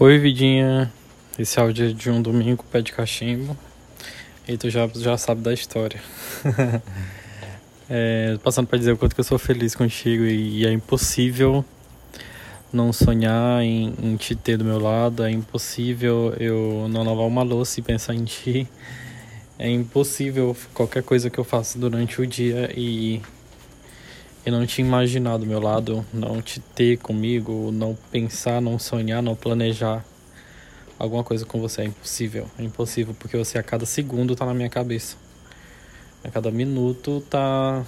Oi, vidinha. Esse áudio é de um domingo, pé de cachimbo. E tu já, já sabe da história. é, passando para dizer o quanto que eu sou feliz contigo e, e é impossível não sonhar em, em, te ter do meu lado. É impossível eu não lavar uma louça e pensar em ti. É impossível qualquer coisa que eu faça durante o dia e eu não te imaginar do meu lado, não te ter comigo, não pensar, não sonhar, não planejar alguma coisa com você é impossível. É impossível porque você a cada segundo tá na minha cabeça. A cada minuto tá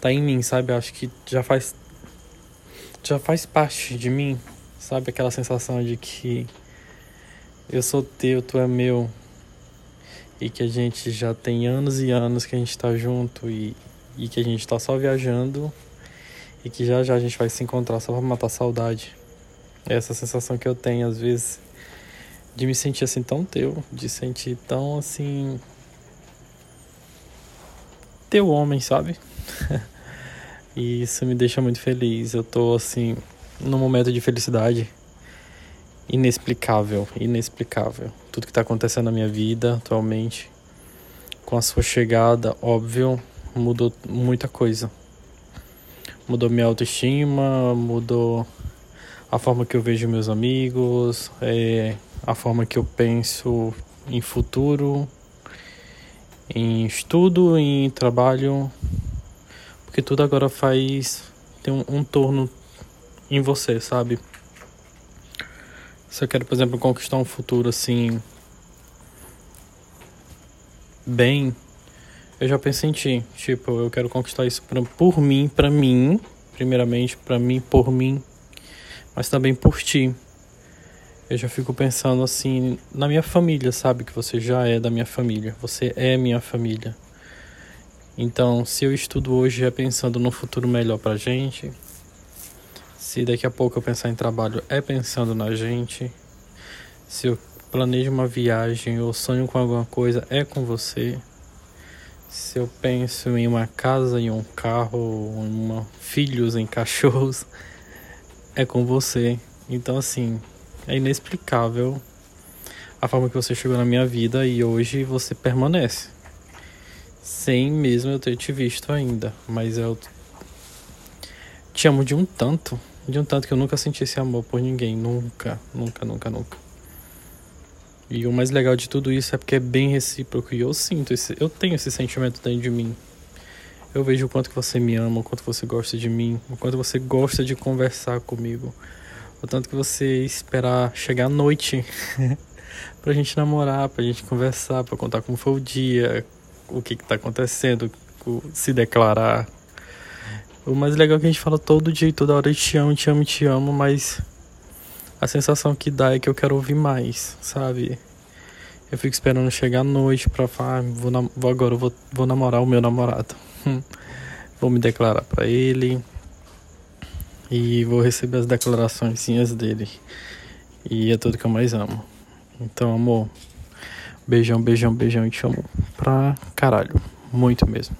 tá em mim, sabe? Acho que já faz já faz parte de mim, sabe? Aquela sensação de que eu sou teu, tu é meu. E que a gente já tem anos e anos que a gente tá junto e e que a gente tá só viajando e que já já a gente vai se encontrar só pra matar saudade. É essa sensação que eu tenho às vezes de me sentir assim tão teu, de sentir tão assim teu homem, sabe? e isso me deixa muito feliz. Eu tô assim num momento de felicidade inexplicável, inexplicável. Tudo que tá acontecendo na minha vida atualmente com a sua chegada, óbvio, mudou muita coisa. Mudou minha autoestima, mudou a forma que eu vejo meus amigos, é, a forma que eu penso em futuro, em estudo, em trabalho, porque tudo agora faz tem um, um torno em você, sabe? Se eu quero, por exemplo, conquistar um futuro assim bem eu já pensei em ti. Tipo, eu quero conquistar isso pra, por mim, pra mim. Primeiramente, pra mim, por mim. Mas também por ti. Eu já fico pensando assim, na minha família, sabe? Que você já é da minha família. Você é minha família. Então, se eu estudo hoje é pensando no futuro melhor pra gente. Se daqui a pouco eu pensar em trabalho é pensando na gente. Se eu planejo uma viagem ou sonho com alguma coisa é com você. Se eu penso em uma casa, em um carro, em uma, filhos, em cachorros, é com você. Então, assim, é inexplicável a forma que você chegou na minha vida e hoje você permanece. Sem mesmo eu ter te visto ainda. Mas eu te amo de um tanto, de um tanto que eu nunca senti esse amor por ninguém. Nunca, nunca, nunca, nunca. E o mais legal de tudo isso é porque é bem recíproco e eu sinto esse, eu tenho esse sentimento dentro de mim. Eu vejo o quanto que você me ama, o quanto você gosta de mim, o quanto você gosta de conversar comigo, o tanto que você esperar chegar à noite pra gente namorar, pra gente conversar, pra contar como foi o dia, o que que tá acontecendo, se declarar. O mais legal é que a gente fala todo dia e toda hora, eu te amo, te amo, te amo, mas a sensação que dá é que eu quero ouvir mais, sabe? Eu fico esperando chegar à noite pra falar, ah, vou, vou agora vou, vou namorar o meu namorado. vou me declarar para ele e vou receber as declarações dele. E é tudo que eu mais amo. Então, amor, beijão, beijão, beijão e te amo pra caralho. Muito mesmo.